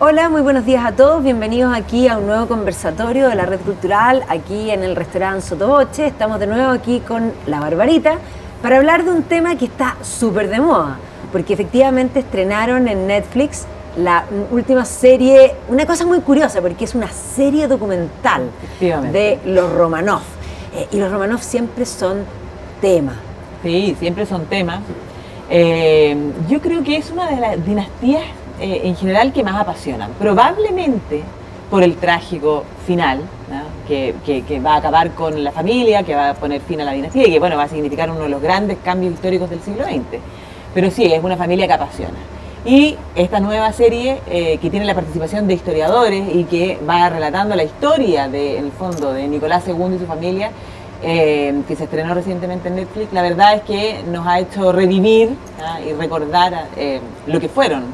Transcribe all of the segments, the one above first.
Hola, muy buenos días a todos. Bienvenidos aquí a un nuevo conversatorio de la Red Cultural, aquí en el restaurante Sotoboche. Estamos de nuevo aquí con la Barbarita para hablar de un tema que está súper de moda, porque efectivamente estrenaron en Netflix la última serie, una cosa muy curiosa, porque es una serie documental de los Romanov. Eh, y los Romanov siempre son tema. Sí, siempre son tema. Eh, yo creo que es una de las dinastías eh, en general que más apasionan. Probablemente por el trágico final, que, va a acabar con la familia, que va a poner fin a la dinastía y que bueno, va a significar uno de los grandes cambios históricos del siglo XX. Pero sí, es una familia que apasiona. Y esta nueva serie eh, que tiene la participación de historiadores y que va relatando la historia, de, en el fondo, de Nicolás II y su familia, eh, que se estrenó recientemente en Netflix, la verdad es que nos ha hecho revivir y recordar lo que fueron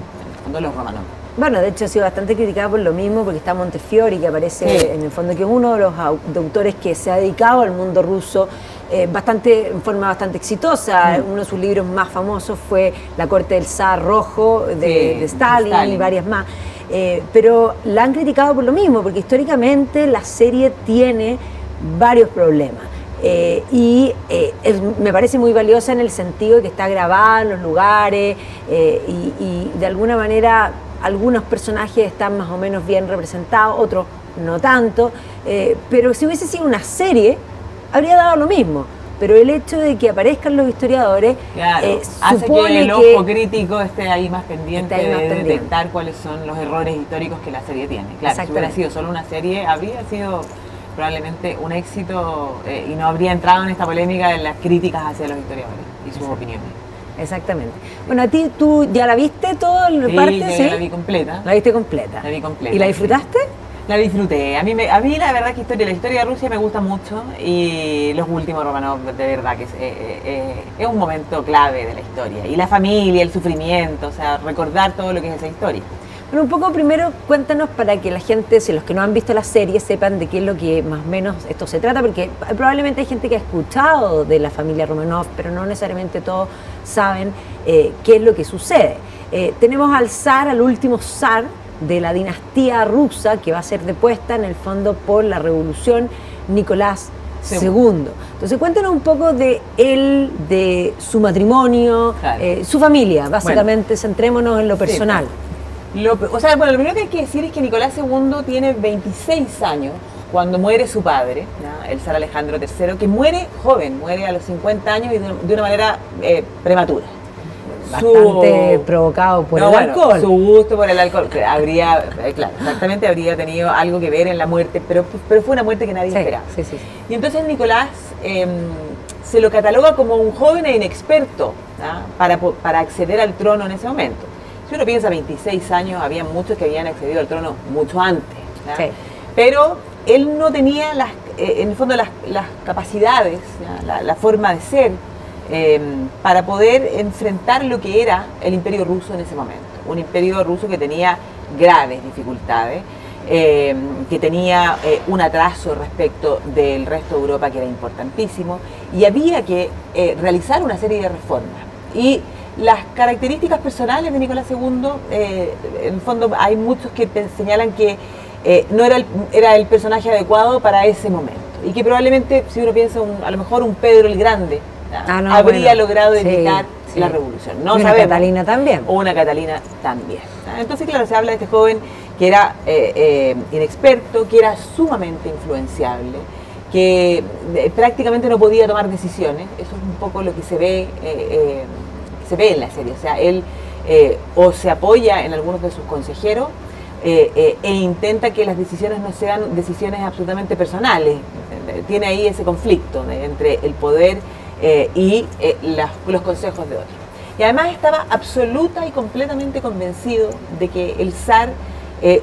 los romanos. Bueno, de hecho ha sido bastante criticado por lo mismo, porque está Montefiori, que aparece en el fondo, que es uno de los autores que se ha dedicado al mundo ruso eh, bastante, en forma bastante exitosa. Mm. Uno de sus libros más famosos fue La corte del zar rojo de, Stalin, y varias más. Eh, pero la han criticado por lo mismo, porque históricamente la serie tiene varios problemas. Eh, y me parece muy valiosa en el sentido de que está grabada en los lugares y, de alguna manera algunos personajes están más o menos bien representados, otros no tanto, eh, pero si hubiese sido una serie, habría dado lo mismo. Pero el hecho de que aparezcan los historiadores eh, hace que el ojo crítico esté ahí más pendiente de detectar cuáles son los errores históricos que la serie tiene. Claro, si hubiera sido solo una serie, habría sido probablemente un éxito eh, y no habría entrado en esta polémica de las críticas hacia los historiadores y sus opiniones. Exactamente. Bueno, a ti, ¿tú ya la viste toda la sí, parte? sí, la vi completa. La viste completa. La vi completa. ¿Y la disfrutaste? La disfruté. A mí, a mí la verdad que historia, la historia de Rusia me gusta mucho y los últimos Romanov de verdad que es, eh, eh, es un momento clave de la historia. Y la familia, el sufrimiento, o sea, recordar todo lo que es esa historia. Bueno, un poco primero cuéntanos para que la gente, si los que no han visto la serie, sepan de qué es lo que más o menos esto se trata, porque probablemente hay gente que ha escuchado de la familia Romanov, pero no necesariamente todos saben eh, qué es lo que sucede. Eh, tenemos al zar, al último zar de la dinastía rusa, que va a ser depuesta en el fondo por la revolución Nicolás II. Entonces cuéntanos un poco de él, de su matrimonio, eh, su familia, básicamente centrémonos en lo personal. Lo, o sea, bueno, lo primero que hay que decir es que Nicolás II tiene 26 años cuando muere su padre, el zar Alejandro III, que muere joven, muere a los 50 años y de, una manera eh, prematura. Bastante provocado por el alcohol. Su gusto por el alcohol, habría, eh, claro, exactamente habría tenido algo que ver en la muerte, pero, pero fue una muerte que nadie esperaba. Sí, sí, y entonces Nicolás em, se lo cataloga como un joven e inexperto para, para acceder al trono en ese momento. Si uno piensa 26 años, había muchos que habían accedido al trono mucho antes. Pero él no tenía, las, eh, en el fondo, las, capacidades, la, forma de ser, em, para poder enfrentar lo que era el imperio ruso en ese momento. Un imperio ruso que tenía graves dificultades, em, que tenía eh, un atraso respecto del resto de Europa que era importantísimo, y había que eh, realizar una serie de reformas. Y las características personales de Nicolás II, eh, en el fondo hay muchos que señalan que eh, no era el, era el personaje adecuado para ese momento y que probablemente, si uno piensa, a lo mejor un Pedro el Grande ah, habría logrado evitar la revolución. No una Catalina también. O una Catalina también. Entonces, claro, se habla de este joven que era eh, inexperto, que era sumamente influenciable, que prácticamente no podía tomar decisiones. Eso es un poco lo que se ve se ve en la serie. O sea, él eh, o se apoya en algunos de sus consejeros eh, eh, e intenta que las decisiones no sean decisiones absolutamente personales. Tiene ahí ese conflicto entre el poder y los consejos de otros. Y además estaba absoluta y completamente convencido de que el zar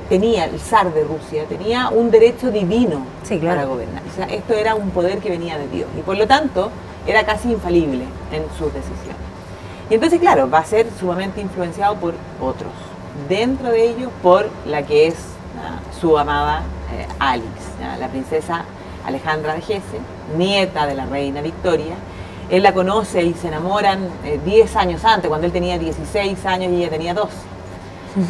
tenía, el zar de Rusia, tenía un derecho divino para gobernar. O sea, esto era un poder que venía de Dios y por lo tanto era casi infalible en sus decisiones. Y entonces, claro, va a ser sumamente influenciado por otros. Dentro de ellos, por la que es su amada eh, Alix, la princesa Alejandra de Hesse, nieta de la reina Victoria. Él la conoce y se enamoran 10 eh, años antes, cuando él tenía 16 años y ella tenía 12.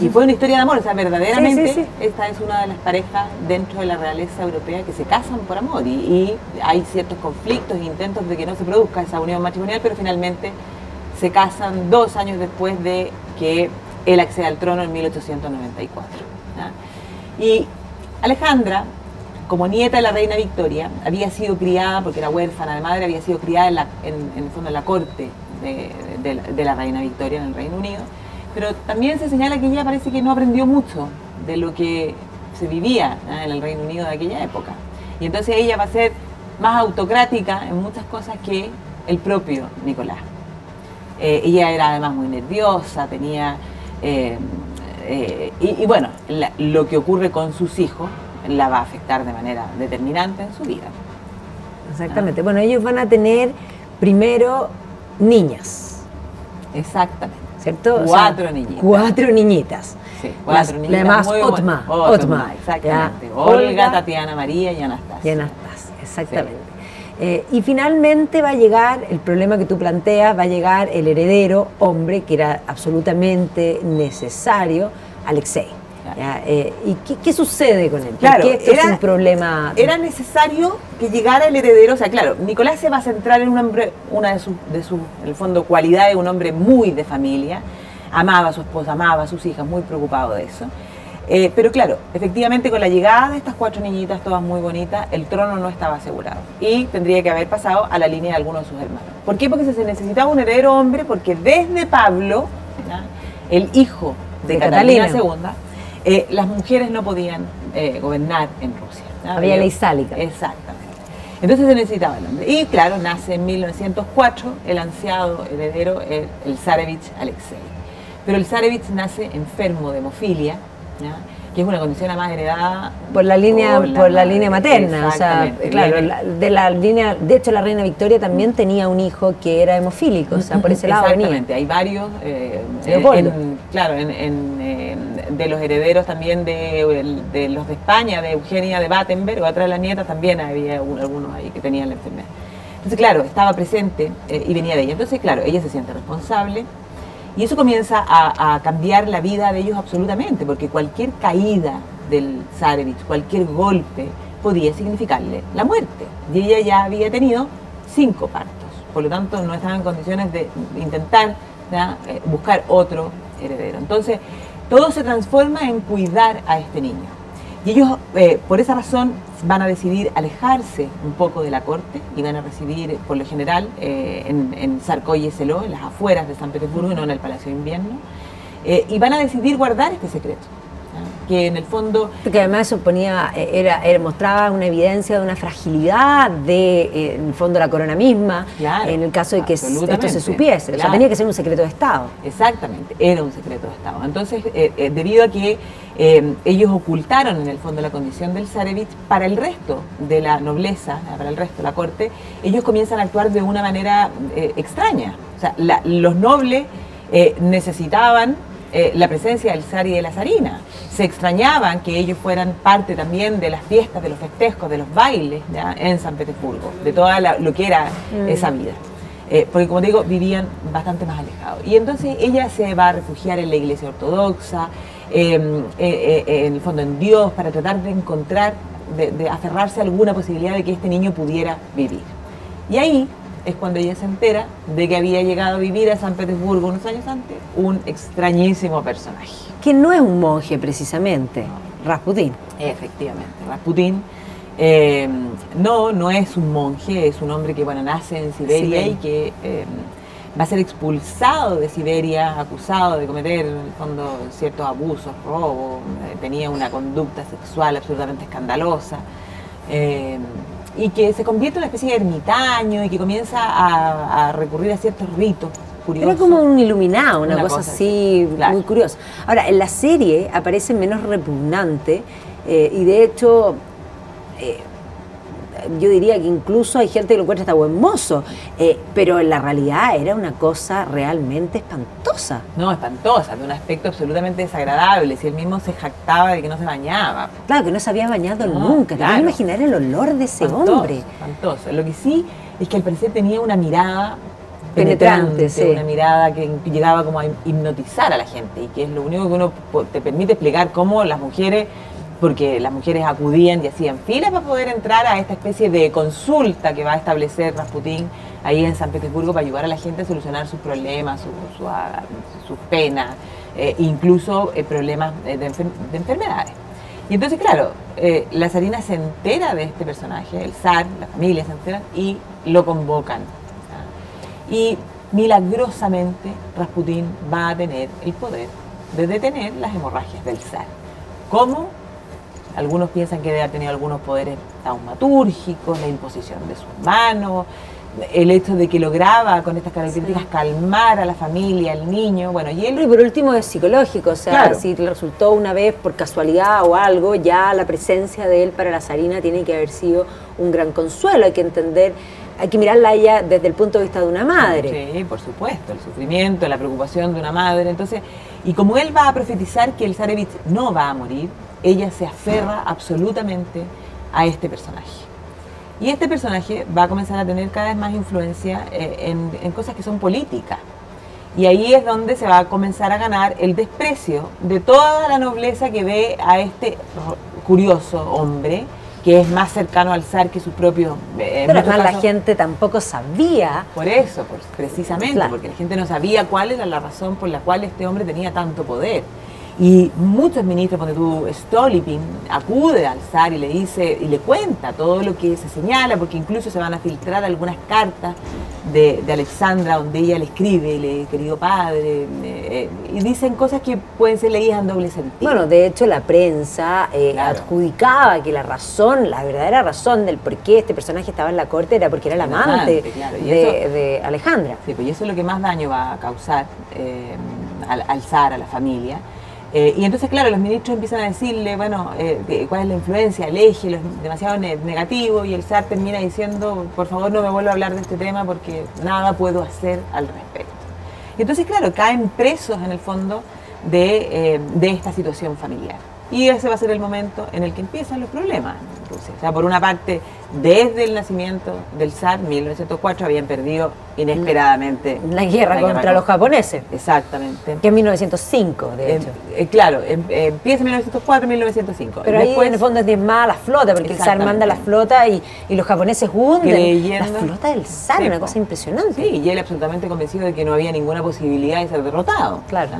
Y fue una historia de amor, o sea, verdaderamente esta es una de las parejas dentro de la realeza europea que se casan por amor y, hay ciertos conflictos e intentos de que no se produzca esa unión matrimonial, pero finalmente se casan dos años después de que él accede al trono en 1894. Y Alejandra, como nieta de la reina Victoria, había sido criada, porque era huérfana de madre, había sido criada en, en, el fondo en la corte de, la, reina Victoria en el Reino Unido, pero también se señala que ella parece que no aprendió mucho de lo que se vivía en el Reino Unido de aquella época. Y entonces ella va a ser más autocrática en muchas cosas que el propio Nicolás. Eh, ella era además muy nerviosa, tenía... Eh, eh, y, bueno, lo que ocurre con sus hijos la va a afectar de manera determinante en su vida. Exactamente. Bueno, ellos van a tener primero niñas. Exactamente. ¿Cierto? Cuatro niñitas. Cuatro niñitas. Sí, cuatro niñitas. Además, Otma. Otma, exactamente. Olga, Tatiana María y Anastasia. Y Anastasia, exactamente. Eh, y finalmente va a llegar, el problema que tú planteas, va a llegar el heredero, hombre, que era absolutamente necesario, Alexei. Eh, ¿Y qué, sucede con él? Claro, era, un problema. Era necesario que llegara el heredero. O sea, claro, Nicolás se va a centrar en un hombre, una de sus, de su, en el fondo, cualidades, un hombre muy de familia. Amaba a su esposa, amaba a sus hijas, muy preocupado de eso. Eh, pero claro, efectivamente con la llegada de estas cuatro niñitas, todas muy bonitas, el trono no estaba asegurado. Y tendría que haber pasado a la línea de algunos de sus hermanos. ¿Por qué? Porque se necesitaba un heredero hombre, porque desde Pablo, el hijo de, Catalina II, eh, las mujeres no podían eh, gobernar en Rusia. Había ley sálica. Exactamente. Entonces se necesitaba el hombre. Y claro, nace en 1904 el ansiado heredero, el, el Zarevich Alexei. Pero el Zarevich nace enfermo de hemofilia, que es una condición además heredada por la línea por la, línea materna o sea claro de la línea de hecho la reina Victoria también tenía un hijo que era hemofílico o sea por ese lado exactamente hay varios eh, claro en, de los herederos también de, los de España de Eugenia de Battenberg otra de las nietas también había algunos ahí que tenían la enfermedad. Entonces claro estaba presente eh, y venía de ella. Entonces claro ella se siente responsable y eso comienza a, cambiar la vida de ellos absolutamente, porque cualquier caída del Zarevich, cualquier golpe, podía significarle la muerte. Y ella ya había tenido cinco partos, por lo tanto no estaba en condiciones de intentar eh, buscar otro heredero. Entonces, todo se transforma en cuidar a este niño. Y ellos, eh, por esa razón, van a decidir alejarse un poco de la corte y van a residir, por lo general, eh, en, en Sarkoy y Seló, en las afueras de San Petersburgo, y no en el Palacio de Invierno. Eh, y van a decidir guardar este secreto que en el fondo... Porque además suponía, eh, era, mostraba una evidencia de una fragilidad de, eh, en el fondo, la corona misma, en el caso de que esto se supiese. O sea, tenía que ser un secreto de Estado. Exactamente, era un secreto de Estado. Entonces, eh, debido a que ellos ocultaron en el fondo la condición del Zarevich, para el resto de la nobleza, para el resto de la corte, ellos comienzan a actuar de una manera extraña. O sea, los nobles necesitaban eh, la presencia del zar y de la zarina. Se extrañaban que ellos fueran parte también de las fiestas, de los festejos, de los bailes en San Petersburgo, de toda lo que era mm. esa vida. Eh, porque como digo, vivían bastante más alejados. Y entonces ella se va a refugiar en la iglesia ortodoxa, em, eh, en el fondo en Dios, para tratar de encontrar, de, de aferrarse a alguna posibilidad de que este niño pudiera vivir. Y ahí es cuando ella se entera de que había llegado a vivir a San Petersburgo unos años antes un extrañísimo personaje. Que no es un monje precisamente, Rasputín. Efectivamente, Rasputín. Eh, no, no es un monje, es un hombre que bueno, nace en Siberia y que eh, va a ser expulsado de Siberia, acusado de cometer en el fondo ciertos abusos, robos, eh, tenía una conducta sexual absolutamente escandalosa y que se convierte en una especie de ermitaño y que comienza a, recurrir a ciertos ritos curiosos. Era como un iluminado, una, cosa, así, muy curiosa. Ahora, en la serie aparece menos repugnante eh, y de hecho... Eh, yo diría que incluso hay gente que lo encuentra hasta buen mozo, eh, pero en la realidad era una cosa realmente espantosa. No, espantosa, de un aspecto absolutamente desagradable. Si él mismo se jactaba de que no se bañaba. Claro, que no se había bañado nunca. Claro. Te imaginar el olor de ese hombre. Espantoso. Lo que sí es que al parecer tenía una mirada penetrante, una mirada que llegaba como a hipnotizar a la gente y que es lo único que uno te permite explicar cómo las mujeres porque las mujeres acudían y hacían filas para poder entrar a esta especie de consulta que va a establecer Rasputín ahí en San Petersburgo para ayudar a la gente a solucionar sus problemas, sus penas, eh, incluso eh, problemas de, de, enfermedades. Y entonces, claro, eh, la zarina se entera de este personaje, el zar, la familia se entera y lo convocan. Y milagrosamente Rasputín va a tener el poder de detener las hemorragias del zar. ¿Cómo? Algunos piensan que debe haber tenido algunos poderes taumatúrgicos, la imposición de sus manos, el hecho de que lograba con estas características calmar a la familia, al niño, bueno, y él... Y por último es psicológico, o sea, si le resultó una vez por casualidad o algo, ya la presencia de él para la zarina tiene que haber sido un gran consuelo, hay que entender, hay que mirarla a ella desde el punto de vista de una madre. Sí, por supuesto, el sufrimiento, la preocupación de una madre, entonces, y como él va a profetizar que el zarevich no va a morir, ella se aferra absolutamente a este personaje. Y este personaje va a comenzar a tener cada vez más influencia eh, en, cosas que son políticas. Y ahí es donde se va a comenzar a ganar el desprecio de toda la nobleza que ve a este curioso hombre, que es más cercano al zar que su propio... Eh, Pero además la gente tampoco sabía... Por eso, precisamente, porque la gente no sabía cuál era la razón por la cual este hombre tenía tanto poder. Y muchos ministros, cuando tú, Stolypin, acude al zar y le dice, y le cuenta todo lo que se señala, porque incluso se van a filtrar algunas cartas de, Alexandra donde ella le escribe, le, querido padre, eh, y dicen cosas que pueden ser leídas en doble sentido. Bueno, de hecho la prensa eh, adjudicaba que la razón, la verdadera razón del por qué este personaje estaba en la corte era porque era el amante, de, Alejandra. Sí, pues eso es lo que más daño va a causar eh, al, al zar, a la familia. Eh, y entonces, claro, los ministros empiezan a decirle, bueno, eh, cuál es la influencia, el eje, es demasiado negativo, y el SAR termina diciendo, por favor no me vuelva a hablar de este tema porque nada puedo hacer al respecto. Y entonces, claro, caen presos en el fondo de, eh, de esta situación familiar. Y ese va a ser el momento en el que empiezan los problemas en Rusia. O sea, por una parte, desde el nacimiento del zar, 1904, habían perdido inesperadamente la guerra contra los japoneses. Exactamente. Que en 1905, de hecho. Eh, claro, em, empieza en 1904, 1905. Pero ahí en el fondo es diezmada la flota, porque el zar manda la flota y, los japoneses hunden la flota del zar, una cosa impresionante. Sí, y él absolutamente convencido de que no había ninguna posibilidad de ser derrotado. Claro.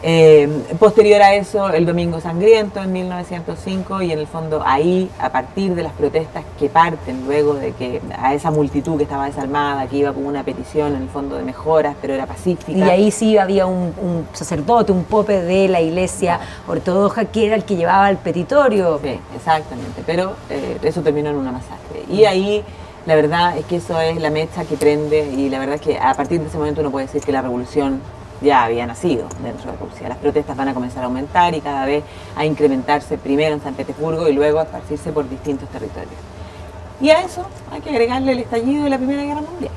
Eh, posterior a eso, el Domingo Sangriento en 1905 y en el fondo ahí, a partir de las protestas que parten luego de que a esa multitud que estaba desarmada, que iba con una petición en el fondo de mejoras, pero era pacífica. Y ahí sí había un, sacerdote, un pope de la iglesia ortodoxa que era el que llevaba el petitorio. Sí, exactamente, pero eh, eso terminó en una masacre. Y ahí la verdad es que eso es la mecha que prende y la verdad es que a partir de ese momento uno puede decir que la revolución ya había nacido dentro de Rusia. Las protestas van a comenzar a aumentar y cada vez a incrementarse primero en San Petersburgo y luego a esparcirse por distintos territorios. Y a eso hay que agregarle el estallido de la Primera Guerra Mundial.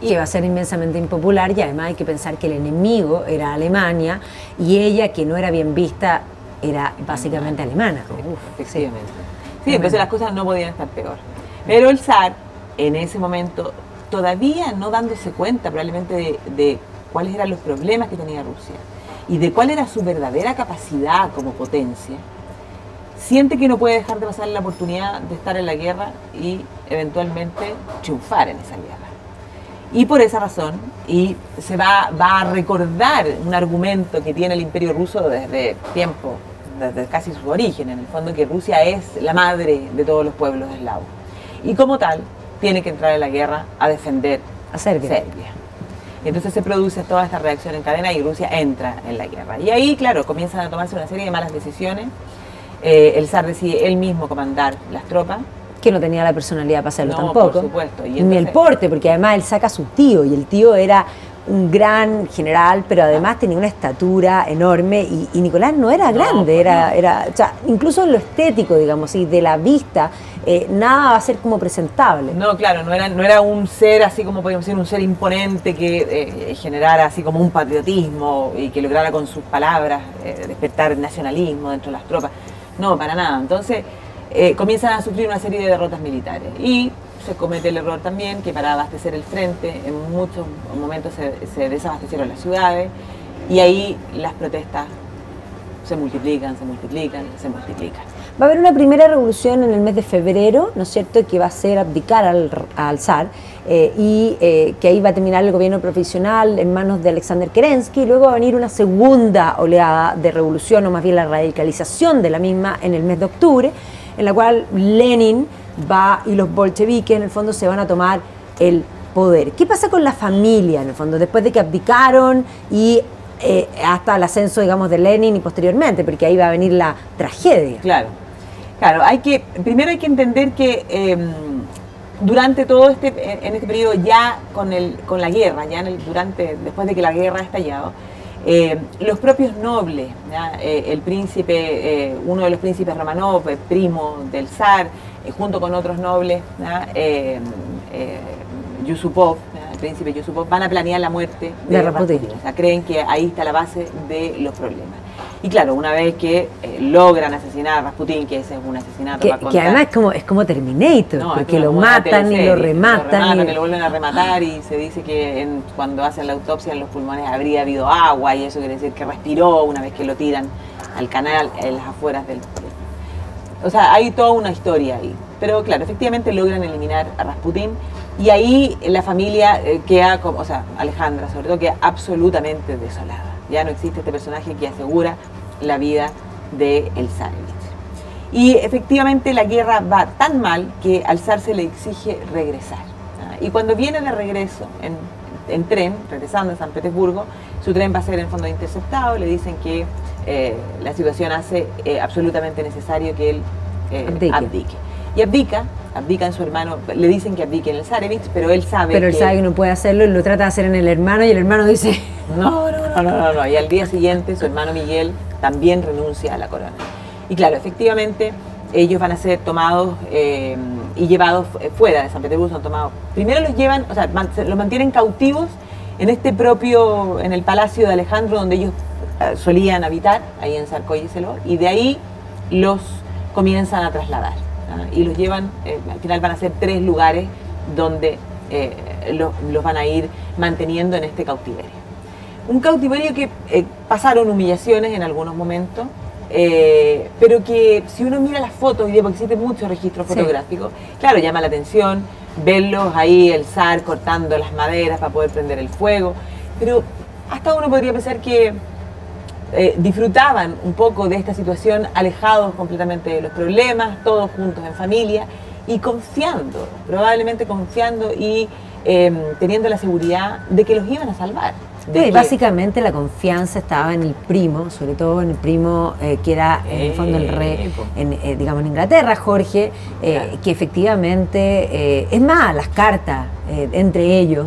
Y que va a ser inmensamente impopular y además hay que pensar que el enemigo era Alemania y ella, que no era bien vista, era básicamente alemana. efectivamente. Sí, entonces las cosas no podían estar peor. Pero el zar, en ese momento, todavía no dándose cuenta probablemente de cuáles eran los problemas que tenía Rusia y de cuál era su verdadera capacidad como potencia, siente que no puede dejar de pasar la oportunidad de estar en la guerra y eventualmente triunfar en esa guerra. Y por esa razón, y se va, va a recordar un argumento que tiene el imperio ruso desde tiempo, desde casi su origen, en el fondo que Rusia es la madre de todos los pueblos eslavos. Y como tal, tiene que entrar en la guerra a defender a Serbia. Y entonces se produce toda esta reacción en cadena y Rusia entra en la guerra. Y ahí, claro, comienzan a tomarse una serie de malas decisiones. Eh, el zar decide él mismo comandar las tropas. Que no tenía la personalidad para hacerlo tampoco. Por supuesto. Ni el porte, porque además él saca a su tío y el tío era un gran general, pero además tenía una estatura enorme y, Nicolás no era grande, pues era, era, o sea, incluso en lo estético, digamos, y de la vista, eh, nada va a ser como presentable. No, claro, no era, no era un ser así como podríamos decir, un ser imponente que eh, generara así como un patriotismo y que lograra con sus palabras eh, despertar nacionalismo dentro de las tropas. No, para nada. Entonces comienzan a sufrir una serie de derrotas militares y se comete el error también que para abastecer el frente, en muchos momentos se, desabastecieron las ciudades y ahí las protestas se multiplican, se multiplican, se multiplican. Va a haber una primera revolución en el mes de febrero, ¿no es cierto?, que va a ser abdicar al, al zar eh, y eh, que ahí va a terminar el gobierno profesional en manos de Alexander Kerensky, y luego va a venir una segunda oleada de revolución, o más bien la radicalización de la misma en el mes de octubre, en la cual Lenin va y los bolcheviques en el fondo se van a tomar el poder. ¿Qué pasa con la familia en el fondo después de que abdicaron y eh, hasta el ascenso, digamos, de Lenin y posteriormente, porque ahí va a venir la tragedia? Claro, claro. Hay que primero hay que entender que em, durante todo este en este periodo ya con el con la guerra, ya durante después de que la guerra ha estallado. Eh, los propios nobles, eh, el príncipe, uno de los príncipes Romanov, primo del zar, junto con otros nobles, Yusupov, el príncipe Yusupov, van a planear la muerte de, Rasputin. O sea, creen que ahí está la base de los problemas. Y claro, una vez que eh, logran asesinar a Rasputin, que ese es un asesinato que, que además es como, es como Terminator, porque lo matan y lo rematan. Lo que lo vuelven a rematar y se dice que cuando hacen la autopsia en los pulmones habría habido agua y eso quiere decir que respiró una vez que lo tiran al canal en las afueras del... O sea, hay toda una historia ahí. Pero claro, efectivamente logran eliminar a Rasputin y ahí la familia eh, queda, o sea, Alejandra sobre todo, queda absolutamente desolada. Ya no existe este personaje que asegura la vida de el Y efectivamente la guerra va tan mal que al zar se le exige regresar. Y cuando viene de regreso en, tren, regresando a San Petersburgo, su tren va a ser en fondo interceptado, le dicen que eh, la situación hace eh, absolutamente necesario que él abdique. Y abdica, abdica en su hermano, le dicen que abdique en el Zarevich, pero él sabe Pero él sabe que no puede hacerlo y lo trata de hacer en el hermano y el hermano dice... No, no, no, no, no, Y al día siguiente su hermano Miguel también renuncia a la corona. Y claro, efectivamente ellos van a ser tomados eh, y llevados fuera de San Petersburgo, son tomados. Primero los llevan, o sea, los mantienen cautivos en este propio, en el palacio de Alejandro, donde ellos eh, solían habitar, ahí en Sarcoyeselo, y de ahí los comienzan a trasladar y los llevan, eh, al final van a ser tres lugares donde eh, los van a ir manteniendo en este cautiverio. Un cautiverio que eh, pasaron humillaciones en algunos momentos, pero que si uno mira las fotos, y porque existe mucho registro fotográfico, claro, llama la atención verlos ahí, el zar cortando las maderas para poder prender el fuego, pero hasta uno podría pensar que eh, disfrutaban un poco de esta situación, alejados completamente de los problemas, todos juntos en familia y confiando, probablemente confiando y em, teniendo la seguridad de que los iban a salvar. Básicamente la confianza estaba en el primo, sobre todo en el primo eh, que era en el fondo el rey, en, eh, digamos en Inglaterra, Jorge, eh, que efectivamente, es más, las cartas entre ellos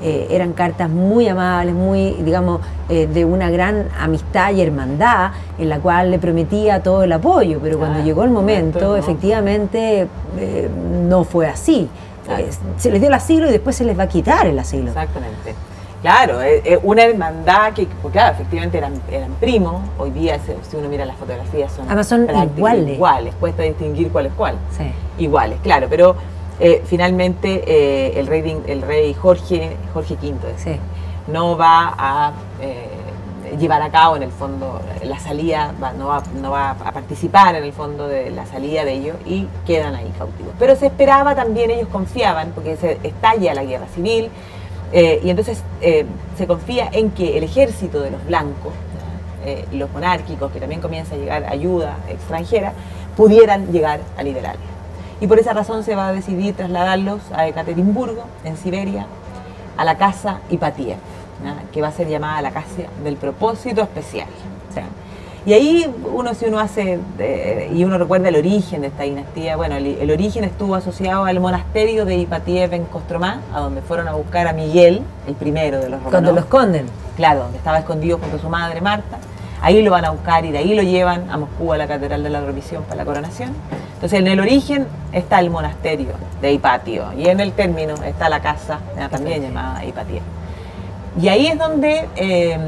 eran cartas muy amables, muy, digamos, de una gran amistad y hermandad, en la cual le prometía todo el apoyo, pero cuando llegó el momento, efectivamente no fue así. se les dio el asilo y después se les va a quitar el asilo. Exactamente. Claro, es, una hermandad que, claro, efectivamente eran, eran primos. Hoy día, si uno mira las fotografías, son, Además son iguales. iguales. Cuesta distinguir cuál es cuál. Sí. Iguales, claro. Pero eh, finalmente eh, el, rey, el rey Jorge, Jorge V no va a eh, llevar a cabo en el fondo la salida, no, va, no va a participar en el fondo de la salida de ellos y quedan ahí cautivos. Pero se esperaba también, ellos confiaban, porque se estalla la guerra civil eh, y entonces eh, se confía en que el ejército de los blancos, eh, los monárquicos, que también comienza a llegar ayuda extranjera, pudieran llegar a liberarlos. Y por esa razón se va a decidir trasladarlos a Ekaterimburgo, en Siberia, a la casa Ipatiev, que va a ser llamada la casa del propósito especial. Y ahí uno, si uno hace, y uno recuerda el origen de esta dinastía, bueno, el, origen estuvo asociado al monasterio de Ipatiev en Kostromá, a donde fueron a buscar a Miguel, el primero de los romanos. Cuando lo esconden. Claro, donde estaba escondido junto a su madre Marta. Ahí lo van a buscar y de ahí lo llevan a Moscú, a la Catedral de la Revisión para la coronación. Entonces, en el origen está el monasterio de Hipatio y en el término está la casa, también llamada Hipatiev. Y ahí es donde eh,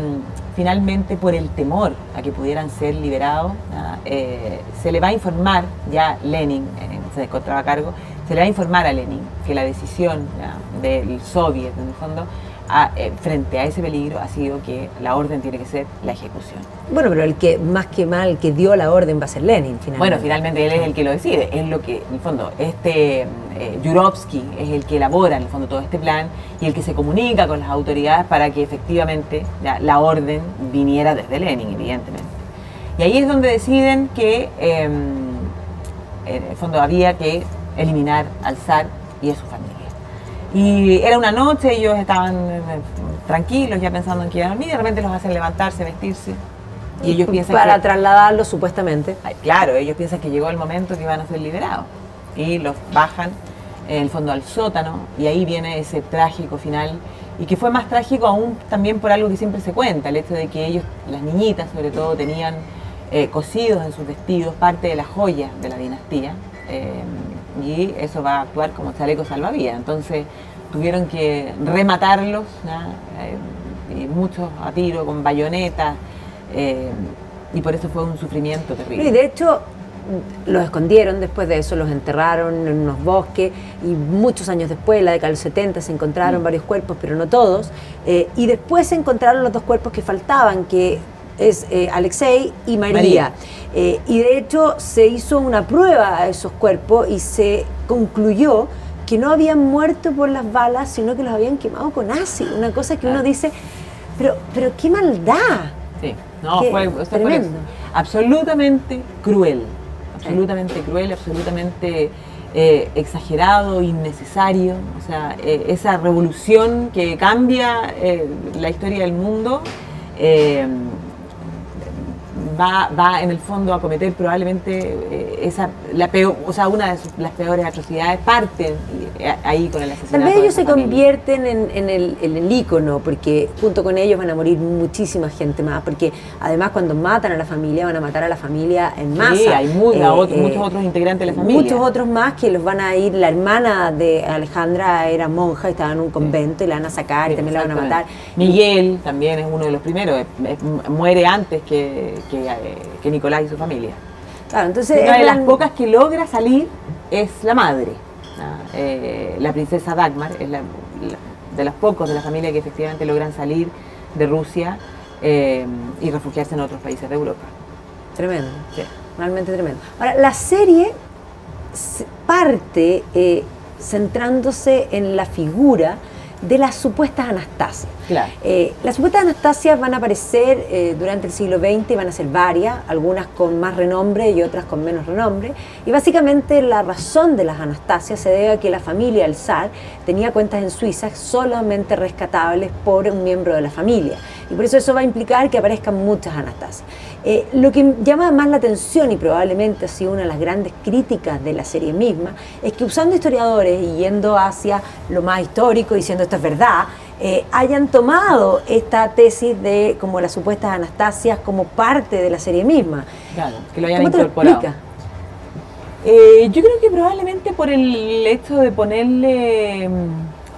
finalmente por el temor a que pudieran ser liberados, eh, se le va a informar, ya Lenin se encontraba a cargo, se le va a informar a Lenin que la decisión del soviet, en el fondo, eh, frente a ese peligro ha sido que la orden tiene que ser la ejecución. Bueno, pero el que más que mal que dio la orden va a ser Lenin, finalmente. Bueno, finalmente él es el que lo decide, es lo que, en el fondo, este eh, Yurovsky es el que elabora, en el fondo, todo este plan y el que se comunica con las autoridades para que efectivamente la orden viniera desde Lenin, evidentemente. Y ahí es donde deciden que, em, en el fondo, había que eliminar al zar y a su familia. Y era una noche, ellos estaban eh, tranquilos, ya pensando en que iban a dormir, y de repente los hacen levantarse, vestirse. Y ellos piensan Para trasladarlos supuestamente. claro, ellos piensan que llegó el momento que iban a ser liberados. Y los bajan en el fondo al sótano, y ahí viene ese trágico final. Y que fue más trágico aún también por algo que siempre se cuenta, el hecho de que ellos, las niñitas sobre todo, tenían eh, cosidos en sus vestidos parte de las joyas de la dinastía. Eh, y eso va a actuar como chaleco salvavidas. Entonces tuvieron que rematarlos, eh, muchos a tiro, con bayonetas, eh, y por eso fue un sufrimiento terrible. Y de hecho, los escondieron después de eso, los enterraron en unos bosques y muchos años después, en la década de los 70, se encontraron mm. varios cuerpos, pero no todos. Eh, y después se encontraron los dos cuerpos que faltaban, que es Alexei y María. Eh, y de hecho se hizo una prueba a esos cuerpos y se concluyó que no habían muerto por las balas, sino que los habían quemado con ácido. Una cosa que uno dice, pero, pero qué maldad. Sí, no, fue, tremendo. absolutamente cruel, absolutamente cruel, absolutamente eh, exagerado, innecesario. O sea, eh, esa revolución que cambia la historia del mundo va, va en el fondo a cometer probablemente eh, esa, la peor, o sea, una de las peores atrocidades, parten eh, ahí con el asesinato. Tal vez ellos se convierten en, en, el, en el ícono, porque junto con ellos van a morir muchísima gente más, porque además cuando matan a la familia, van a matar a la familia en masa. Sí, hay eh, muchos otros integrantes de la familia. Muchos otros más que los van a ir, la hermana de Alejandra era monja, estaba en un convento y la van a sacar y también la van a matar. Miguel también es uno de los primeros, muere antes que que, Nicolás y su familia. Claro, entonces una de las pocas que logra salir es la madre. Eh, la princesa Dagmar es la, de los pocos de la familia que efectivamente logran salir de Rusia eh, y refugiarse en otros países de Europa. Tremendo, sí. realmente tremendo. Ahora, la serie parte eh, centrándose en la figura de las supuestas Anastasias. Eh, las supuestas Anastasias van a aparecer eh, durante el siglo XX, van a ser varias, algunas con más renombre y otras con menos renombre. Y básicamente la razón de las Anastasias se debe a que la familia del zar tenía cuentas en Suiza solamente rescatables por un miembro de la familia. Y por eso eso va a implicar que aparezcan muchas Anastasias. Eh, lo que llama más la atención y probablemente ha sido una de las grandes críticas de la serie misma es que usando historiadores y yendo hacia lo más histórico, diciendo esto es verdad, eh, hayan tomado esta tesis de como las supuestas Anastasias como parte de la serie misma. Claro, que lo hayan incorporado. Eh, yo creo que probablemente por el hecho de ponerle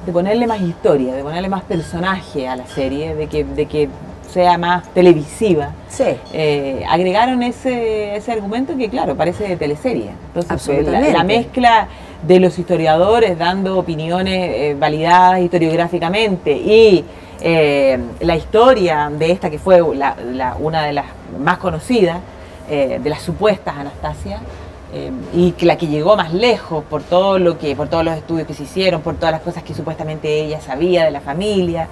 de ponerle más historia, de ponerle más personaje a la serie, de que, de que sea más televisiva. Sí. Eh, agregaron ese, ese argumento que, claro, parece de teleserie. Entonces, la, mezcla de los historiadores dando opiniones eh, validadas historiográficamente y eh, la historia de esta que fue la, una de las más conocidas, de las supuestas Anastasia, y la que llegó más lejos por todo lo que, por todos los estudios que se hicieron, por todas las cosas que supuestamente ella sabía de la familia,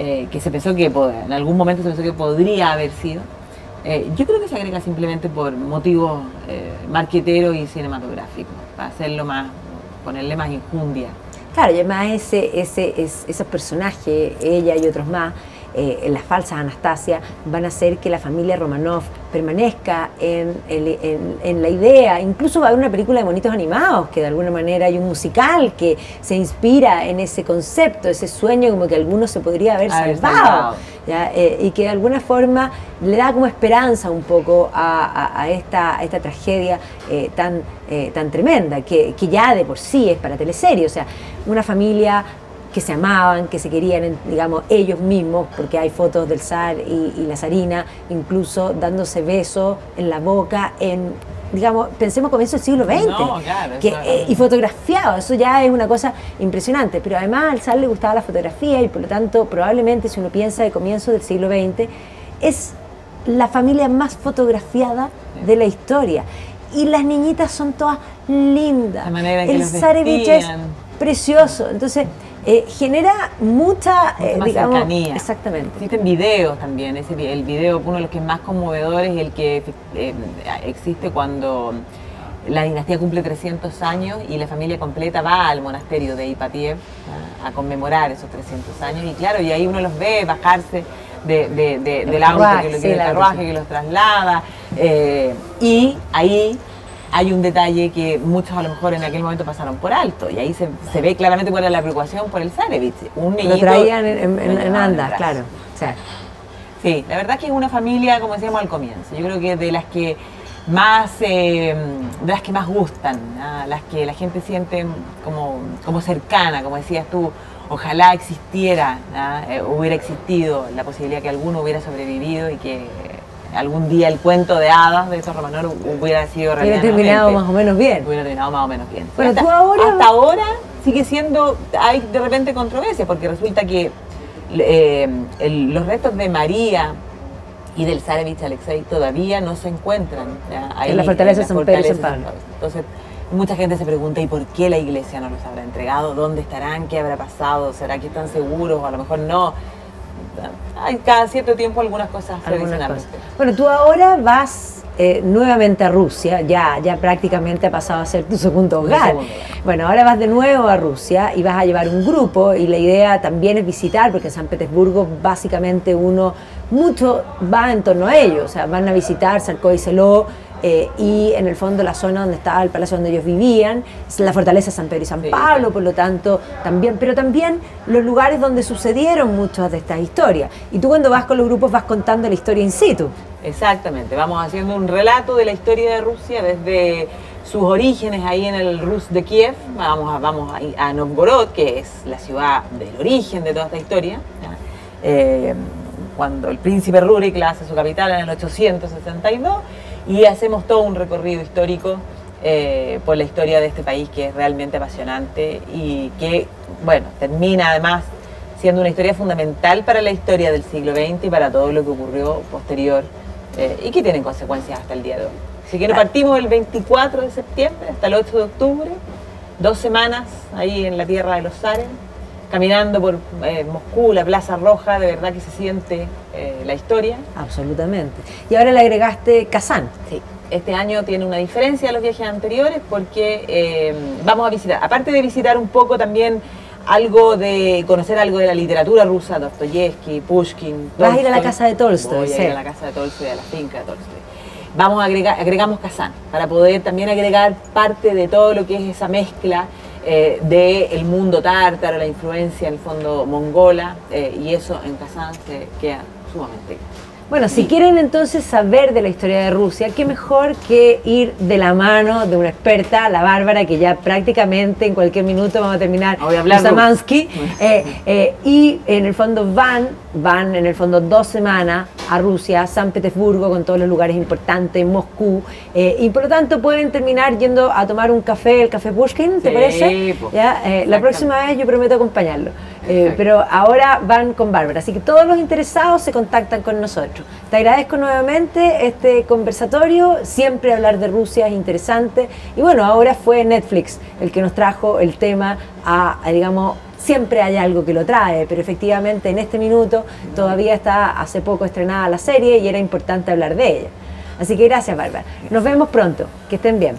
eh, que se pensó que en algún momento se pensó que podría haber sido. Eh, yo creo que se agrega simplemente por motivos eh, marqueteros y cinematográficos, para hacerlo más, ponerle más injundia. Claro, y además ese, ese, esos personajes, ella y otros más, eh, las falsas Anastasia, van a hacer que la familia Romanov permanezca en, en, la idea. Incluso va a haber una película de monitos animados, que de alguna manera hay un musical que se inspira en ese concepto, ese sueño como que alguno se podría haber salvado. Eh, y que de alguna forma le da como esperanza un poco a, esta, esta tragedia eh, tan, tan tremenda, que, que ya de por sí es para teleserie. O sea, una familia que se amaban, que se querían, digamos, ellos mismos, porque hay fotos del zar y, la zarina, incluso dándose besos en la boca en digamos, pensemos comienzo del siglo XX. Eh, y fotografiado, eso ya es una cosa impresionante. Pero además al Sal le gustaba la fotografía y por lo tanto, probablemente si uno piensa de comienzo del siglo XX, es la familia más fotografiada de la historia. Y las niñitas son todas lindas. La manera en El Sarevich es precioso. Entonces, eh, genera mucha, eh, digamos, cercanía. Exactamente. Existen videos también. Ese, el video, uno de los que es más conmovedores, es el que eh, existe cuando la dinastía cumple 300 años y la familia completa va al monasterio de Ipatiev a conmemorar esos 300 años. Y claro, y ahí uno los ve bajarse de, del auto, que, lo, el carruaje que los traslada. y ahí hay un detalle que muchos a lo mejor en aquel momento pasaron por alto y ahí se, ve claramente cuál era la preocupación por el Zarevich. Un niñito, Lo traían en, andas, claro. Sí, la verdad es que es una familia, como decíamos al comienzo, yo creo que de las que más, eh, de las que más gustan, las que la gente siente como, como cercana, como decías tú, ojalá existiera, eh, hubiera existido la posibilidad que alguno hubiera sobrevivido y que algún día el cuento de hadas de esos Romanor hubiera sido realidad. Hubiera terminado más o menos bien. Hubiera terminado más o menos bien. Bueno, hasta, tú ahora... hasta ahora sigue siendo, hay de repente controversia, porque resulta que eh, los restos de María y del Zarevich Alexei todavía no se encuentran en la fortaleza de San Pedro y San Pablo. Entonces, mucha gente se pregunta, ¿y por qué la iglesia no los habrá entregado? ¿Dónde estarán? ¿Qué habrá pasado? ¿Será que están seguros? O a lo mejor no cada cierto tiempo algunas cosas Bueno, tú ahora vas eh, nuevamente a Rusia, ya, ya prácticamente ha pasado a ser tu segundo hogar. Bueno, ahora vas de nuevo a Rusia y vas a llevar un grupo y la idea también es visitar, porque en San Petersburgo básicamente uno mucho va en torno a ellos, o sea, van a visitar Sarko y Seló, eh, y en el fondo la zona donde estaba el palacio donde ellos vivían, la fortaleza San Pedro y San Pablo, por lo tanto, también, pero también los lugares donde sucedieron muchas de estas historias. Y tú cuando vas con los grupos vas contando la historia in situ. Exactamente, vamos haciendo un relato de la historia de Rusia desde sus orígenes ahí en el Rus de Kiev, vamos a, vamos a, Novgorod, que es la ciudad del origen de toda esta historia, eh, cuando el príncipe Rurik la hace su capital en el 862, y hacemos todo un recorrido histórico eh, por la historia de este país que es realmente apasionante y que, bueno, termina además siendo una historia fundamental para la historia del siglo XX y para todo lo que ocurrió posterior eh, y que tienen consecuencias hasta el día de hoy. Así que nos partimos el 24 de septiembre hasta el 8 de octubre, dos semanas ahí en la tierra de los Zares, caminando por eh, Moscú, la Plaza Roja, de verdad que se siente eh, la historia. Absolutamente. Y ahora le agregaste Kazán. Sí. Este año tiene una diferencia a los viajes anteriores porque eh, vamos a visitar, aparte de visitar un poco también algo de conocer algo de la literatura rusa, Dostoyevsky, Pushkin. Vas a ir a la casa de Tolstoy. Voy a ir a la casa de Tolstoy, a la finca de Tolstoy. Vamos a agregar, agregamos Kazán para poder también agregar parte de todo lo que es esa mezcla eh, del mundo tártaro, la influencia en el fondo mongola, eh, y eso en Kazán se queda sumamente bueno, si quieren entonces saber de la historia de Rusia, qué mejor que ir de la mano de una experta, la Bárbara, que ya prácticamente en cualquier minuto vamos a terminar Samansky, eh, eh, y en el fondo van, van en el fondo dos semanas a Rusia, San Petersburgo, con todos los lugares importantes, Moscú, eh, y por lo tanto pueden terminar yendo a tomar un café, el café Pushkin, ¿te parece? ¿Ya? la próxima vez yo prometo acompañarlo. Eh, pero ahora van con Bárbara. Así que todos los interesados se contactan con nosotros. Te agradezco nuevamente este conversatorio. Siempre hablar de Rusia es interesante. Y bueno, ahora fue Netflix el que nos trajo el tema a, digamos, siempre hay algo que lo trae, pero efectivamente en este minuto todavía está hace poco estrenada la serie y era importante hablar de ella. Así que gracias, Bárbara. Nos vemos pronto. Que estén bien.